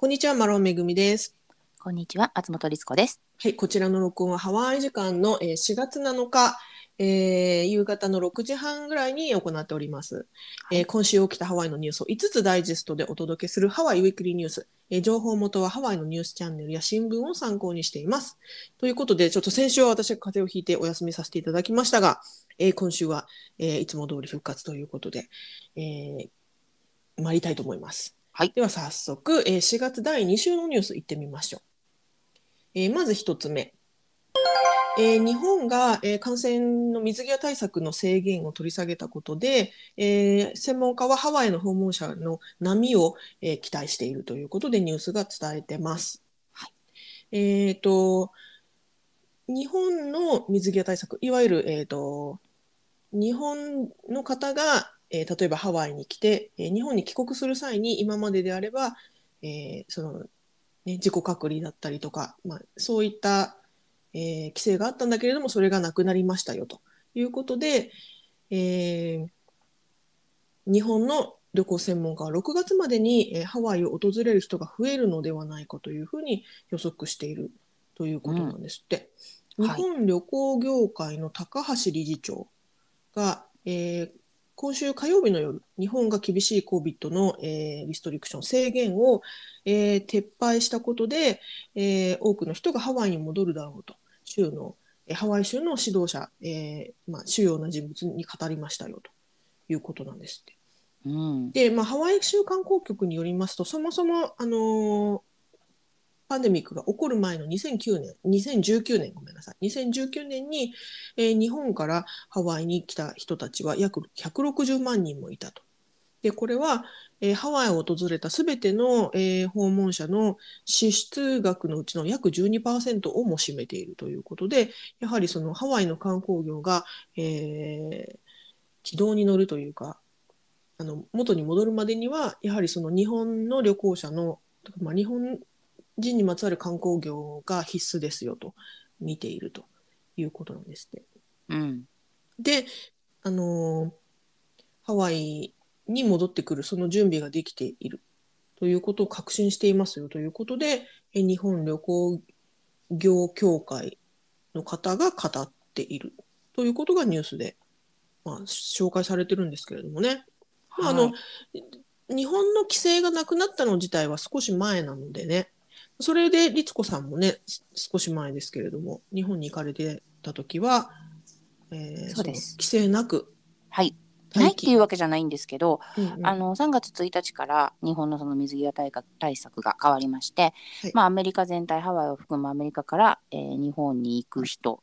こんにちは、マロンめぐみです。こんにちは、松本律子です。はい、こちらの録音はハワイ時間の、えー4月7日、えー夕方の6時半ぐらいに行っております、えー今週起きたハワイのニュースを5つダイジェストでお届けするハワイウィークリーニュース。えー情報元はハワイのニュースチャンネルや新聞を参考にしています。ということで、ちょっと先週は私が風邪をひいてお休みさせていただきましたが、えー今週は、えーいつも通り復活ということで、えー参りたいと思います。はいでは早速、えー4月第2週のニュース行ってみましょう。えーまず一つ目。えー日本が、えー感染の水際対策の制限を取り下げたことで、えー専門家はハワイの訪問者の波を、えー期待しているということでニュースが伝えてます。はいえーと日本の水際対策、いわゆる、えーと日本の方が、えー例えばハワイに来て、えー日本に帰国する際に今までであれば、えーそのね、自己隔離だったりとか、まあ、そういった、えー規制があったんだけれどもそれがなくなりましたよと。いうことで、えー日本の旅行専門家は6月までに、えーハワイを訪れる人が増えるのではないかというふうに予測しているということなんですって。うん。日本旅行業界の高橋理事長が、えー今週火曜日の夜、日本が厳しい COVID の、えーリストリクション、制限を、えー撤廃したことで、えー多くの人がハワイに戻るだろうと、州の、えーハワイ州の指導者、えーまあ、主要な人物に語りましたよということなんですって。うん。で、まあ、ハワイ州観光局によりますと、そもそも、あのーパンデミックが起こる前の2009年、2019年、ごめんなさい、2019年に、えー日本からハワイに来た人たちは約160万人もいたと。で、これは、えーハワイを訪れたすべての、えー訪問者の支出額のうちの約12%をも占めているということで、やはりそのハワイの観光業が、えー軌道に乗るというか、あの元に戻るまでにはやはりその日本の旅行者の、まあ、日本人にまつわる観光業が必須ですよと見ているということなんですって。うん。で、あのーハワイに戻ってくるその準備ができているということを確信していますよということで、え日本旅行業協会の方が語っているということがニュースで、まあ、紹介されてるんですけれどもね。まああのはい日本の規制がなくなったの自体は少し前なのでね、それで律子さんもね、す少し前ですけれども、日本に行かれてた時は、えーそうですの規制なくはい。ないっていうわけじゃないんですけど、うんうんあの3月1日から日本のその水際対策対策が変わりまして、はいまあアメリカ全体ハワイを含むアメリカから、えー日本に行く人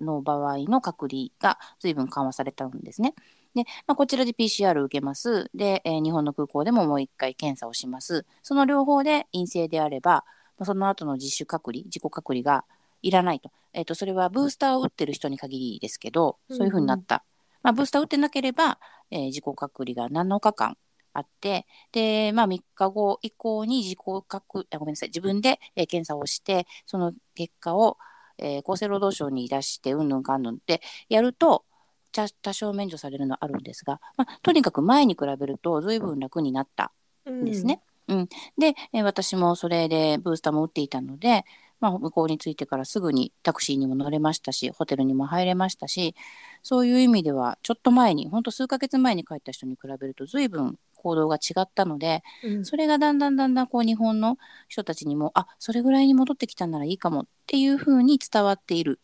の場合の隔離が随分緩和されたんですね。で、まあ、こちらで PCR を受けます。で、えー日本の空港でももう一回検査をします。その両方で陰性であれば、まあその後の自主隔離、自己隔離がいらないと。えっ、と、それはブースターを打ってる人に限りですけど、そういうふうになった。まあ、ブースター打ってなければ、えー自己隔離が7日間あって、で、まあ、3日後以降に自己隔あごめんなさい、自分で、えー検査をして、その結果を、えー厚生労働省に出して、うんぬんかんぬんってやると、多少免除されるのはあるんですが、まあ、とにかく前に比べると、ずいぶん楽になったんですね。うんで、えー私もそれでブースターも打っていたので、まあ、向こうに着いてからすぐにタクシーにも乗れましたし、ホテルにも入れましたし、そういう意味では、ちょっと前に、本当数ヶ月前に帰った人に比べると、随分行動が違ったので、うんうんそれがだんだんだんだんこう日本の人たちにも、あそれぐらいに戻ってきたならいいかもっていうふうに伝わっている。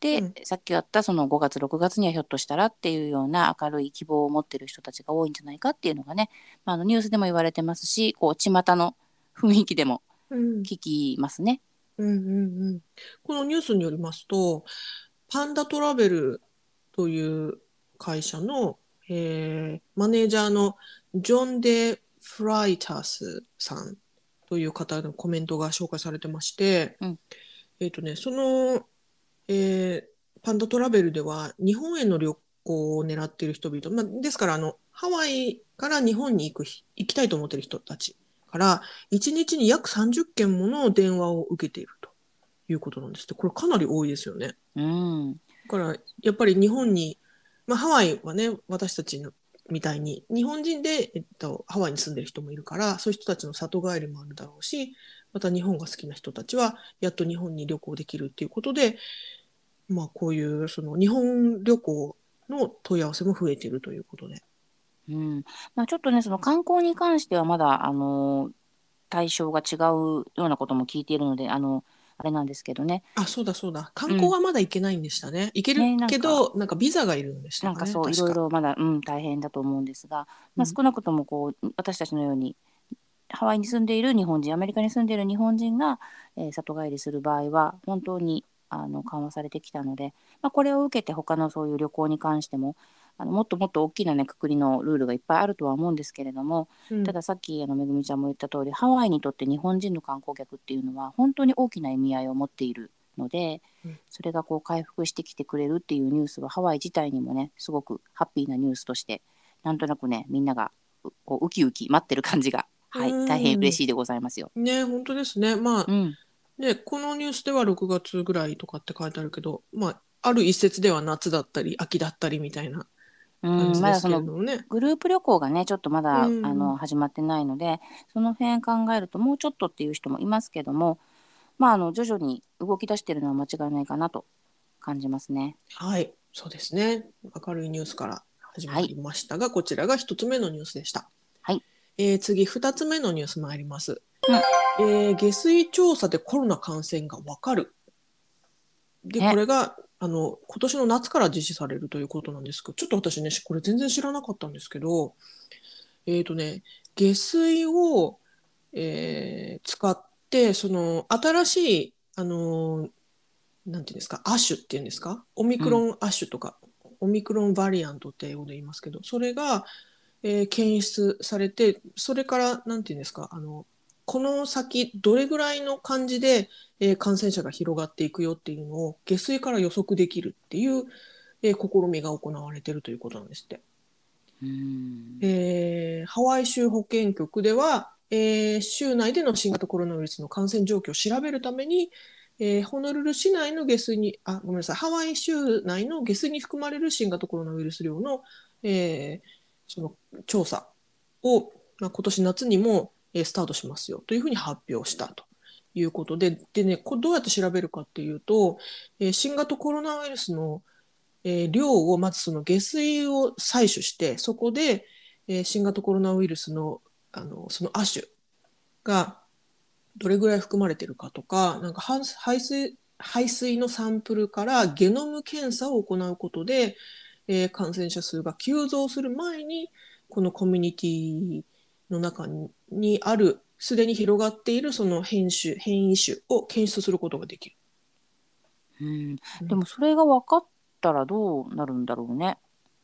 で、うん。さっきあったその5月、6月にはひょっとしたらっていうような明るい希望を持ってる人たちが多いんじゃないかっていうのがね、まあ、あのニュースでも言われてますし、こう巷の雰囲気でもうん。聞きますね。うんうんうん。このニュースによりますと、パンダトラベルという会社の、えーマネージャーのジョン・デ・フライタスさんという方のコメントが紹介されてまして、うん。えっ、とね、その、えーパンダトラベルでは日本への旅行を狙っている人々、まあ、ですからあのハワイから日本に行くひ行きたいと思っている人たちから1日に約30件もの電話を受けているということなんですってこれかなり多いですよね。うん。だからやっぱり日本に、まあ、ハワイはね私たちのみたいに日本人で、えっと、ハワイに住んでる人もいるからそういう人たちの里帰りもあるだろうしまた日本が好きな人たちはやっと日本に旅行できるっていうことで、まあ、こういうその日本旅行の問い合わせも増えているということで。うんまあ、ちょっとね、その観光に関してはまだ、あの対象が違うようなことも聞いているので、あのあれなんですけどね。あ、そうだそうだ。観光はまだ行けないんでしたね。行けるねなんかけど、なんかビザがいるんでしたかね。なんかそう、い確ろいろまだ、うん、大変だと思うんですが、まあ、うん少なくともこう、私たちのように、ハワイに住んでいる日本人、アメリカに住んでいる日本人が、えー里帰りする場合は、本当にあの緩和されてきたので、まあ、これを受けて、他のそういう旅行に関しても、あのもっともっと大きなね、くくりのルールがいっぱいあるとは思うんですけれども、うんたださっきあのめぐみちゃんも言った通りハワイにとって日本人の観光客っていうのは本当に大きな意味合いを持っているので、うんそれがこう回復してきてくれるっていうニュースはハワイ自体にもねすごくハッピーなニュースとしてなんとなくねみんながうこうウキウキ待ってる感じが、はいうん大変嬉しいでございますよ。ね、本当ですね。まあう、んね、このニュースでは6月ぐらいとかって書いてあるけど、まあ、ある一説では夏だったり、秋だったりみたいなうん、感じですけれどもね。グループ旅行がねちょっとまだ、うんあの始まってないのでその辺考えるともうちょっとっていう人もいますけどもまああの徐々に動き出してるのは間違いないかなと感じますね。はい、そうですね。明るいニュースから始まりましたが、こちらが一つ目のニュースでした。はい。えー次、二つ目のニュース参ります。えー下水調査でコロナ感染がわかる。で、ね。これが、あの、今年の夏から実施されるということなんですけど、ちょっと私ね、これ全然知らなかったんですけど、えっ、とね、下水を、えー使って、その、新しい、あのーなんていうんですか、アッシュっていうんですか、オミクロンアッシュとか、オミクロンバリアントって英語で言いますけど、それが、えー検出されて、それから、なんていうんですか、あの、この先、どれぐらいの感じで、えー感染者が広がっていくよっていうのを、下水から予測できるっていう、えー試みが行われているということなんですって。うんえーハワイ州保健局では、えー州内での新型コロナウイルスの感染状況を調べるために、えーホノルル市内の下水に、あ、ごめんなさい、ハワイ州内の下水に含まれる新型コロナウイルス量の、えーその調査を、まあ、今年夏にも、えスタートしますよというふうに発表したということで、でね、こどうやって調べるかっていうと、え新型コロナウイルスの、え量をまずその下水を採取して、そこで、え新型コロナウイルスのあのその亜種がどれぐらい含まれてるかとか、なんか排水排水のサンプルからゲノム検査を行うことで、えー感染者数が急増する前に、このコミュニティの中ににある、すでに広がっているその変種、変異種を検出することができる。うん、でもそれが分かったらどうなるんだろうね。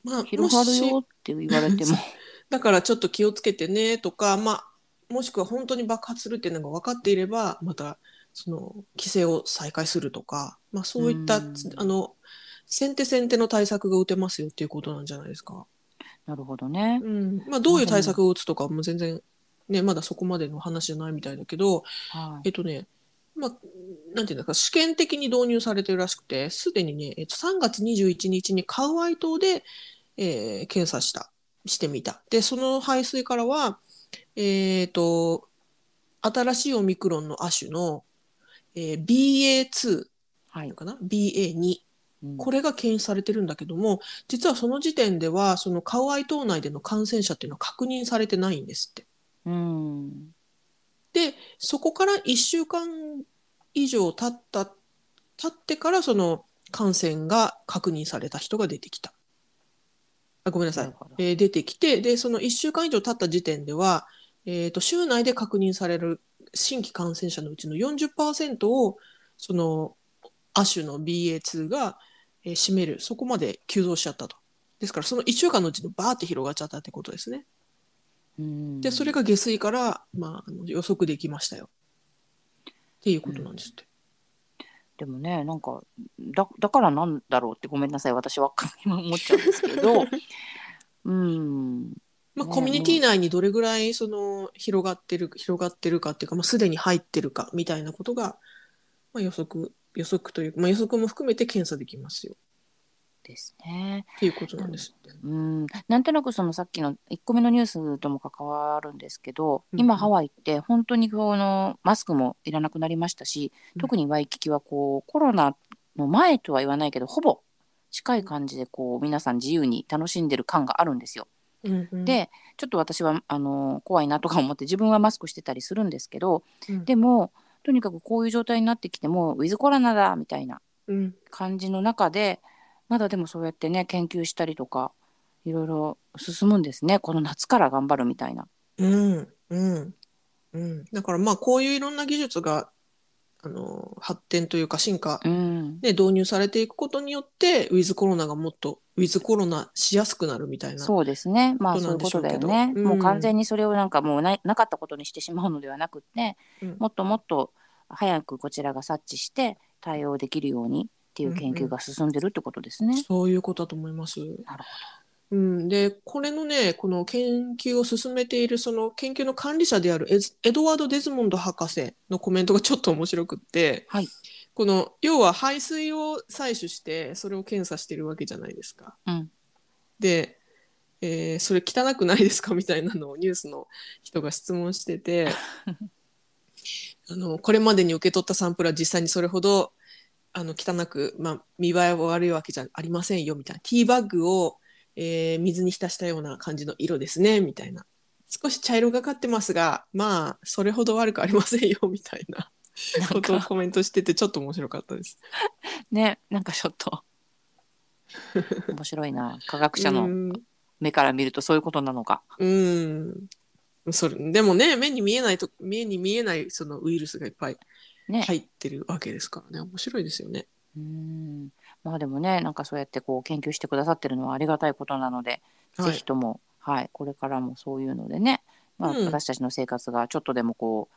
まあ、広がるよって言われても。だからちょっと気をつけてねとか、まあ、もしくは本当に爆発するっていうのが分かっていれば、またその規制を再開するとか、まあ、そういった、うんあの先手先手の対策が打てますよっていうことなんじゃないですか。なるほどね。うんまあ、どういう対策を打つとかはもう全然、ね、まだそこまでの話じゃないみたいだけど、はいえっとね、まあ、なんていうんですか、試験的に導入されてるらしくて、すでにね、えっと、3月21日にカウアイ島で、えー検査した、してみた。で、その排水からは、えっと、新しいオミクロンの亜種の、えー BA2 はい。かな ?BA2。うんこれが検出されてるんだけども、実はその時点では、そのカウアイ島内での感染者っていうのは確認されてないんですって。うん。で、そこから1週間以上経った、経ってからその感染が確認された人が出てきた。あごめんなさ。ないえー出てきて、で、その1週間以上経った時点では、えっ、と、州内で確認される新規感染者のうちの40%を、その、亜種の BA2 が、えー占める、そこまで急増しちゃったと。ですから、その1週間のうちにバーって広がっちゃったってことですね。うんで、それが下水から、まあ、予測できましたよ。っていうことなんですって。でもね、なんか、だだからなんだろうってごめんなさい、私は今思っちゃうんですけど、うん。まあ、ねコミュニティ内にどれぐらいその広がってる広がってるかっていうか、まあ、すでに入ってるかみたいなことが、まあ、予測予測というか、まあ、予測も含めて検査できますよっですね。っていうことなんですって。うん、なんとなくそのさっきの1個目のニュースとも関わるんですけど、うん今ハワイって本当にこのマスクもいらなくなりましたし、うん特にワイキキはこうコロナの前とは言わないけどほぼ近い感じでこう皆さん自由に楽しんでる感があるんですよ。うんうん、でちょっと私はあの怖いなとか思って自分はマスクしてたりするんですけど、うんでもとにかくこういう状態になってきてもウィズコロナだみたいなうん、感じの中でまだでもそうやってね研究したりとかいろいろ進むんですねこの夏から頑張るみたいな。うん、うん、うん。だからまあこういういろんな技術があの発展というか進化、うん、ね、導入されていくことによってウィズコロナがもっとウィズコロナしやすくなるみたいな。そうですねまあそうんいうことだよでしょうけどね、うんもう完全にそれをなんかもうななかったことにしてしまうのではなくって、うんもっともっと早くこちらが察知して対応できるようにっていう研究が進んでるってことですね。そういうことだと思います。なるうん、でこれのねこの研究を進めているその研究の管理者であるエドワード・デズモンド博士のコメントがちょっと面白くってはい。この要は排水を採取してそれを検査してるわけじゃないですか。うん。で、えーそれ汚くないですか？みたいなのをニュースの人が質問してて あのこれまでに受け取ったサンプルは実際にそれほどあの汚く、まあ、見栄えは悪いわけじゃありませんよみたいな。ティーバッグを、えー水に浸したような感じの色ですねみたいな。少し茶色がかってますがまあそれほど悪くありませんよみたいな。ことをかコメントしててちょっと面白かったです。ねなんかちょっと。面白いな。科学者のうん。目から見るとそういうことなのか。うん。それでもね目に見えないと目に見えないそのウイルスがいっぱいね。入ってるわけですからね。面白いですよね。うん。まあでもねなんかそうやってこう研究してくださってるのはありがたいことなので、はい。ぜひとも、はい、これからもそういうのでね、まあ、うん。私たちの生活がちょっとでもこう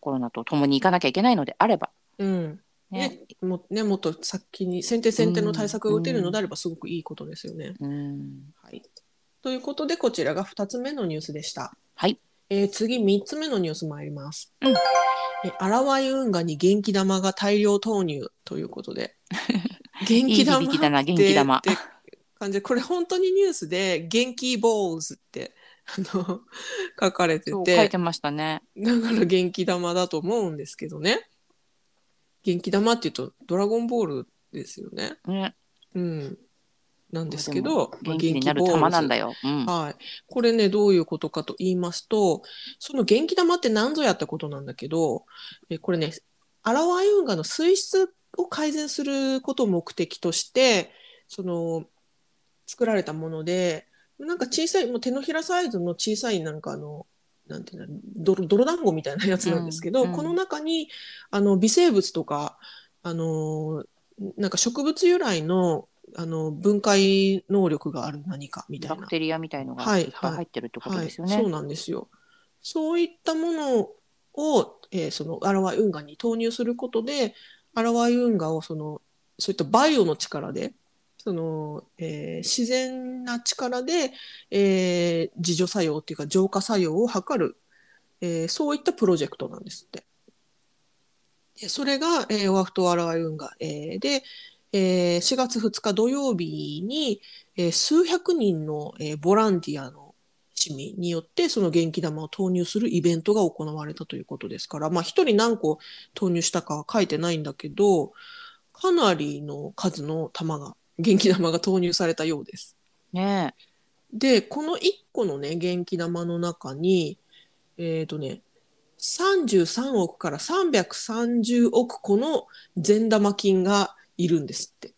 コロナと共にいかなきゃいけないのであれば、うん。ね。ねもねもっと先に先手先手の対策が打てるのであればすごくいいことですよね。うん、はい、ということでこちらが2つ目のニュースでした。はい、えー次3つ目のニュース参ります。うん。えアラワイ運河に元気玉が大量投入ということで。元気玉いい響きだな元気玉。ってって感じ。でこれ本当にニュースで元気ボールズって あの書かれてそう書いててましたね。だから元気玉だと思うんですけどね。元気玉っていうとドラゴンボールですよね。ね。うん、なんですけど、まあ元気になる玉なんだよ。うん、はい。これね、どういうことかと言いますと、その元気玉って何ぞやってことなんだけど、えこれね、アラワイ運河の水質を改善することを目的として、その、作られたもので、なんか小さい、もう手のひらサイズの小さいなんかあの、なんていうの、泥泥団子みたいなやつなんですけど、うんうんこの中に、あの、微生物とか、あの、なんか植物由来の、あの、分解能力がある何かみたいなバク。テリアみたいのがはいいっぱい入ってるってことですよね。はい、そうなんですよ。そういったものを、えーそのアラワイ運河に投入することで、アラワイ運河をそのそういったバイオの力で、そのえー自然な力で、えー自助作用っていうか浄化作用を図る、えーそういったプロジェクトなんですって。でそれが、えーオアフ島アラワイ運河、えーで、えー4月2日土曜日に、えー数百人の、えーボランティアの市民によってその元気玉を投入するイベントが行われたということですから、まあ、一人何個投入したかは書いてないんだけどかなりの数の玉が元気玉が投入されたようです。ねでこの1個のね元気玉の中にえっ、とね33億から330億個の善玉菌がいるんですって。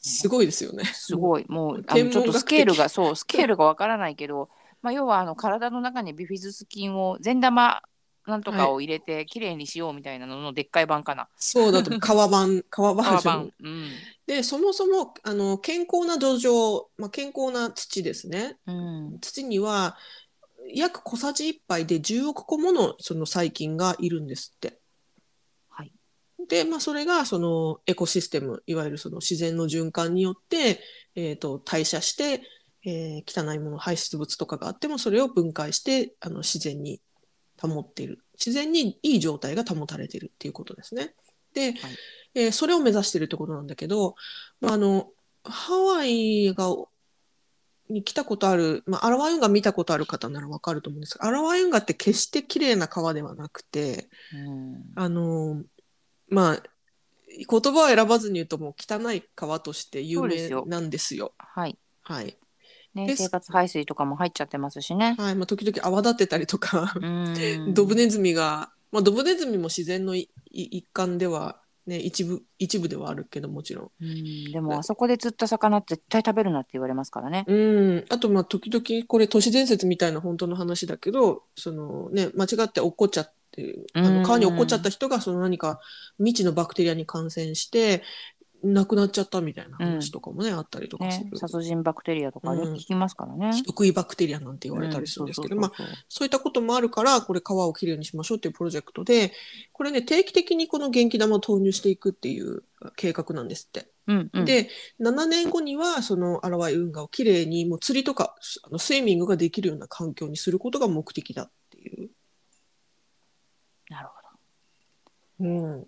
すごいですよね。すごい。もうあのちょっとスケールがそうスケールがわからないけど、まあ要はあの体の中にビフィズス菌を善玉なんとかを入れてきれいにしようみたいなののでっかい版かな。そうだと川版川バージョン革版。うん。でそもそもあの健康な土壌、まあ、健康な土ですねうん。土には約小さじ1杯で10億個ものその細菌がいるんですって。はい。で、まあ、それがそのエコシステムいわゆるその自然の循環によって、えー、と代謝して、えー汚いもの排出物とかがあってもそれを分解してあの自然に保っている自然にいい状態が保たれているっていうことですね。で、はいえーそれを目指してるってことなんだけど、まあ、あのハワイがに来たことある、まあ、アラワイ運河見たことある方ならわかると思うんですがアラワイ運河って決して綺麗な川ではなくてうんあのまあ言葉を選ばずに言うともう汚い川として有名そうですよなんですよ。はい。はいね、です生活排水とかも入っちゃってますしね。はいまあ、時々泡立ってたりとか、うん。ドブネズミが、まあ、ドブネズミも自然のいい一環では、ね、一部一部ではあるけどもちろん。うん、でもあそこで釣った魚絶対食べるなって言われますからね。うん、あとまあ時々これ都市伝説みたいな本当の話だけどその、ね、間違って落っこっちゃっうんの川に落っこっちゃった人がその何か未知のバクテリアに感染して亡くなっちゃったみたいな話とかもね、あったりとかする。、ね殺人バクテリアとかよく聞きますからね。人食いバクテリアなんて言われたりするんですけど、まあ、そういったこともあるから、これ川をきれいにしましょうっていうプロジェクトで、これね、定期的にこの元気玉を投入していくっていう計画なんですって。うんうん、で、7年後には、そのアラワイ運河をきれいに、もう釣りとか、あのスイミングができるような環境にすることが目的だっていう。なるほうん。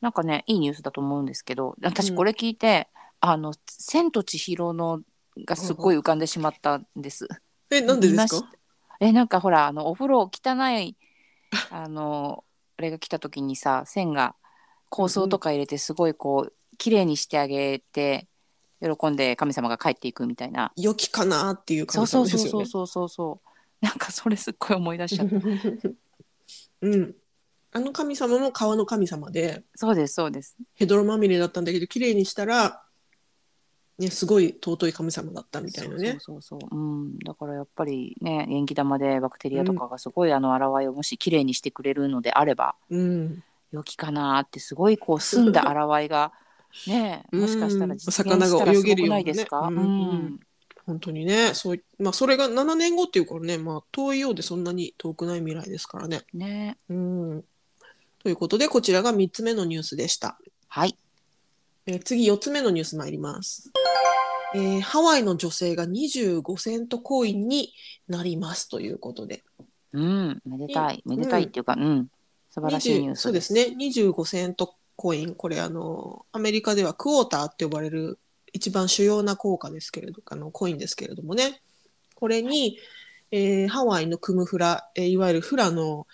なんかね、いいニュースだと思うんですけど、うん私これ聞いて、あの、千と千尋のがすっごい浮かんでしまったんです。え、なんでですか？え、なんかほら、あの、お風呂汚い、あの、あれが来た時にさ、線が香草とか入れてすごいこう、綺麗にしてあげて、喜んで神様が帰っていくみたいな。良きかなっていうそう感そうじですよね。そうそうそうそうそう。なんかそれすっごい思い出しちゃった。うん。あの神様も川の神様で、そうですそうです。ヘドロまみれだったんだけど、綺麗にしたら、ね、すごい尊い神様だったみたいなね。そうそうそうそう。うん。だからやっぱりね、元気玉でバクテリアとかがすごいあの洗いをもし綺麗にしてくれるのであれば、うん。良きかなってすごいこう澄んだ洗いがね、もしかしたら実現魚がしたらすごく泳げるようないですか。うんうん本当にね、そういまあ、それが7年後っていうからね、まあ、遠いようでそんなに遠くない未来ですからね。ね。うん。ということで、こちらが3つ目のニュースでした。はい。えー次、4つ目のニュース参ります。えーハワイの女性が25セントコインになりますということで。うん。めでたい。うんめでたいっていうか、うん。素晴らしいニュー20スそうですね。25セントコイン。これ、あの、アメリカではクォーターって呼ばれる一番主要な硬貨ですけれど、あの、コインですけれどもね。これに、えーハワイのクムフラ、えーいわゆるフラの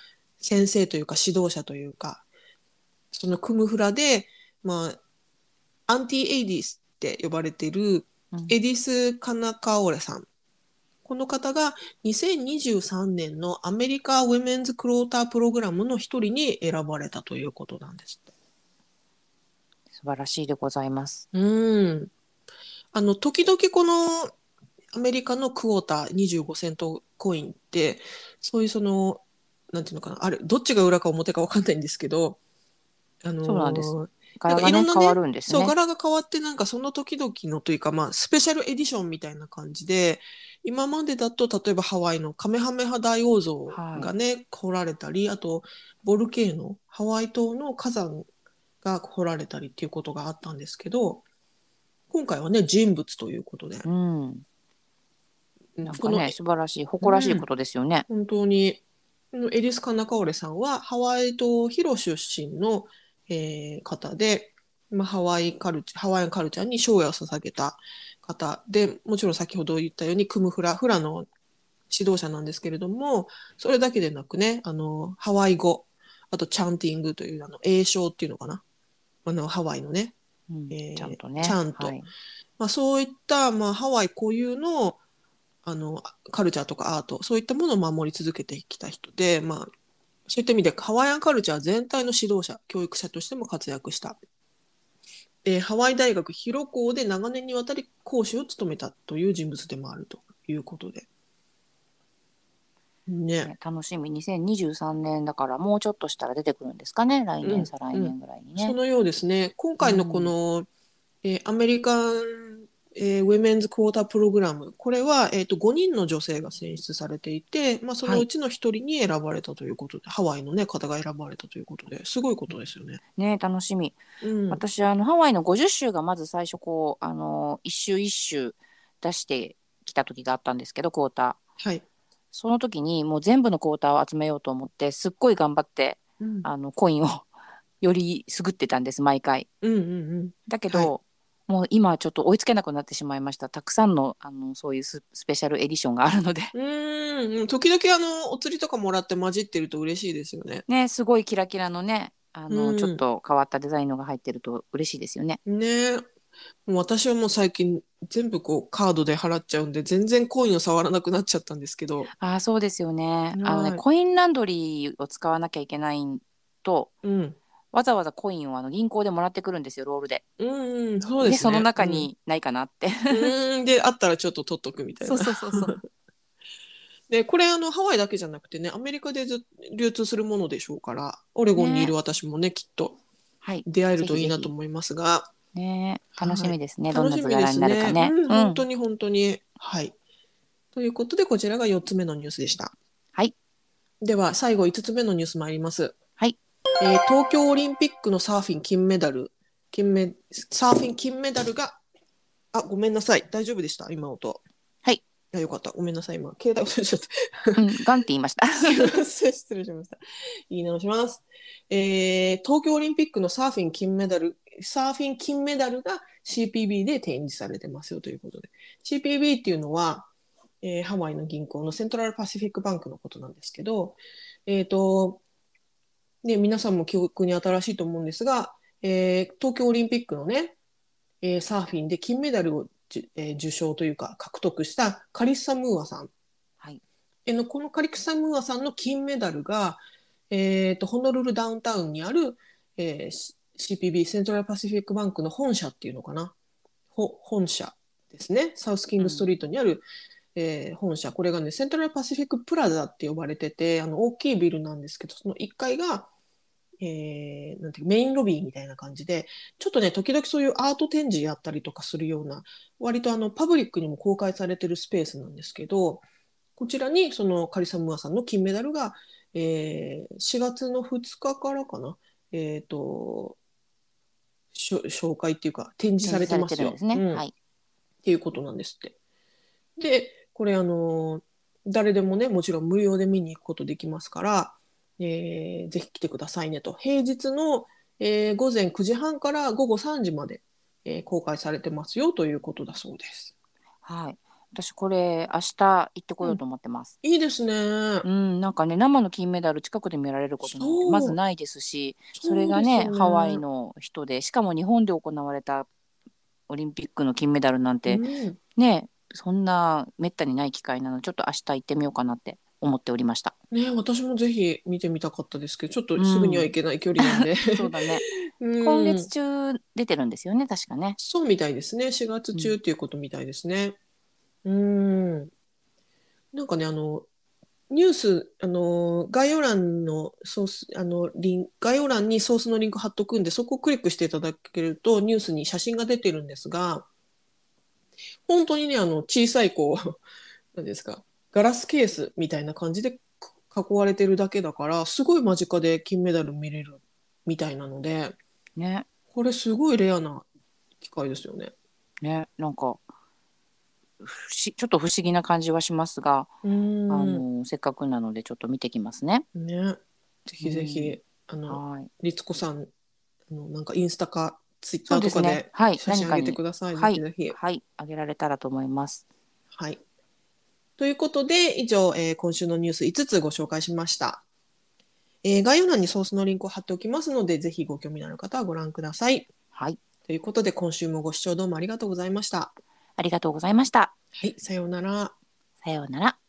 先生というか指導者というか、そのクムフラで、まあ、 Aunty Edith って呼ばれているうんエディス・カナカオレさん。この方が2023年のアメリカ Women's Quarter Program の一人に選ばれたということなんです。素晴らしいでございます。うん。あの、時々このアメリカのクォーター25セントコインって、そういうその、なんていうのかな、あれ、どっちが裏か表かわかんないんですけど、あのーそうなんです柄がねなんかいろんなね変わるんですそう、ね。柄が変わって、なんかその時々のというか、まあ、スペシャルエディションみたいな感じで、今までだと、例えばハワイのカメハメハ大王像がね、掘られたり、あと、ボルケーノ、ハワイ島の火山が掘られたりっていうことがあったんですけど、今回はね、人物ということで、うん。なんかね、素晴らしい、誇らしいことですよね。本当に、エリス・カナカオレさんは、ハワイ島ヒロ出身の、えー方で、まあ、ハワイカルチハワイアンカルチャーに生涯を捧げた方で、もちろん先ほど言ったように、クムフラ、フラの指導者なんですけれども、それだけでなくね、あの、ハワイ語、あとチャンティングという、あの、英唱っていうのかな。あの、ハワイのね、うんえーちゃんとね。ちゃんとはいまあ、そういった、まあ、ハワイ固有のあのカルチャーとかアートそういったものを守り続けてきた人で、まあ、そういった意味でハワイアンカルチャー全体の指導者教育者としても活躍した、えーハワイ大学広校で長年にわたり講師を務めたという人物でもあるということで。ね。ね楽しみ2023年だからもうちょっとしたら出てくるんですかね？来年、うん再来年ぐらいにね。そのようですね。今回のこの、えーアメリカン、えーウェメンズクォータープログラム、これは、えー、と5人の女性が選出されていて、まあ、そのうちの1人に選ばれたということで、ハワイの、ね、方が選ばれたということですごいことですよね。ね楽しみ。うん、私あのハワイの50州がまず最初こうあの一州一州出してきた時があったんですけどクォーター。はい。その時にもう全部のクォーターを集めようと思ってすっごい頑張ってうんあのコインを より優ってたんです毎回。うんうんうん。だけど、はもう今はちょっと追いつけなくなってしまいました。たくさんのあのそういうススペシャルエディションがあるので。うーん、時々あの、お釣りとかもらって混じってると嬉しいですよね。ねすごいキラキラのねあの、うん。ちょっと変わったデザインのが入ってると嬉しいですよね。ね。もう私はもう最近全部こうカードで払っちゃうんで全然コインを触らなくなっちゃったんですけど、ああそうですよね。あのねはい。コインランドリーを使わなきゃいけないとうん、わざわざコインをあの銀行でもらってくるんですよロールで。うんうん、そうでですね。その中にないかなって。うん、うん。であったらちょっと取っとくみたいな。そうそうそうそう。でこれあのハワイだけじゃなくてねアメリカでず流通するものでしょうからオレゴンにいる私もねきっとはい。出会えるといいなと思いますが。ね。楽しみですね、楽どんな図柄になるかね。うん、うん。本当に本当に。はい。ということでこちらが4つ目のニュースでした。はい。では最後5つ目のニュース参ります。はいえー東京オリンピックのサーフィン金メダル。金メサーフィン金メダルがあごめんなさい。大丈夫でした？今音。はい。あよかった。ごめんなさい。今携帯落としちゃったうん、ガンって言いました。失礼しました。言い直します。えー東京オリンピックのサーフィン金メダル、サーフィン金メダルが CPB で展示されてますよということで。CPB っていうのは、えーハワイの銀行のセントラルパシフィックバンクのことなんですけど、えっ、と、ね、皆さんも記憶に新しいと思うんですが、えー東京オリンピックのね、えーサーフィンで金メダルをじゅ、えー受賞というか獲得したカリッサ・ムーアさん。はい。えのこのカリクサムーアさんの金メダルが、えー、とホノルルダウンタウンにある、えー CPB セントラルパシフィックバンクの本社っていうのかな。ほ本社ですね。サウスキングストリートにある、えー本社これがねセントラルパシフィックプラザって呼ばれててあの大きいビルなんですけどその1階が、えーなんていうメインロビーみたいな感じでちょっとね時々そういうアート展示やったりとかするような割とあのパブリックにも公開されてるスペースなんですけどこちらにそのカリサムアさんの金メダルが、えー4月の2日からかな、えっ、と、紹介っていうか展示されてますよ。展示されてるんですね。うんはい。っていうことなんですって。で、これあのー誰でもね、もちろん無料で見に行くことできますから、えーぜひ来てくださいねと。平日の、えー午前9時半から午後3時まで、えー公開されてますよということだそうです。はい。私これ明日行ってこようと思ってます。いいですね。うん、なんかね生の金メダル近くで見られることなんてまずないですし、それがねそうですよハワイの人でしかも日本で行われたオリンピックの金メダルなんて、うんねそんなめったにない機会なのでちょっと明日行ってみようかなって思っておりました。ね、私もぜひ見てみたかったですけど、ちょっとすぐには行けない距離なんで。そうだね。うん今月中出てるんですよね確かね。そうみたいですね。4月中っていうことみたいですね。うん。なんかね、あの、ニュース、あの、概要欄のソース、あの、リン概要欄にソースのリンク貼っとくんで、そこをクリックしていただけると、ニュースに写真が出てるんですが、本当にね、あの、小さい、こう、何ですか、ガラスケースみたいな感じで囲われてるだけだから、すごい間近で金メダル見れるみたいなので、ねこれすごいレアな機会ですよね。ねなんか不思ちょっと不思議な感じはしますが、あのせっかくなのでちょっと見てきますね。ね、ぜひぜひ、うんあの、はい。律子さん、あの、なんかインスタかツイッターとかで。写真上げてください。はいぜひぜひ。はいあげられたらと思います。はい。ということで、以上、えー今週のニュース5つご紹介しました。えー概要欄にソースのリンクを貼っておきますので、ぜひご興味のある方はご覧ください。はい。ということで、今週もご視聴どうもありがとうございました。ありがとうございました。はい、さようなら。さようなら。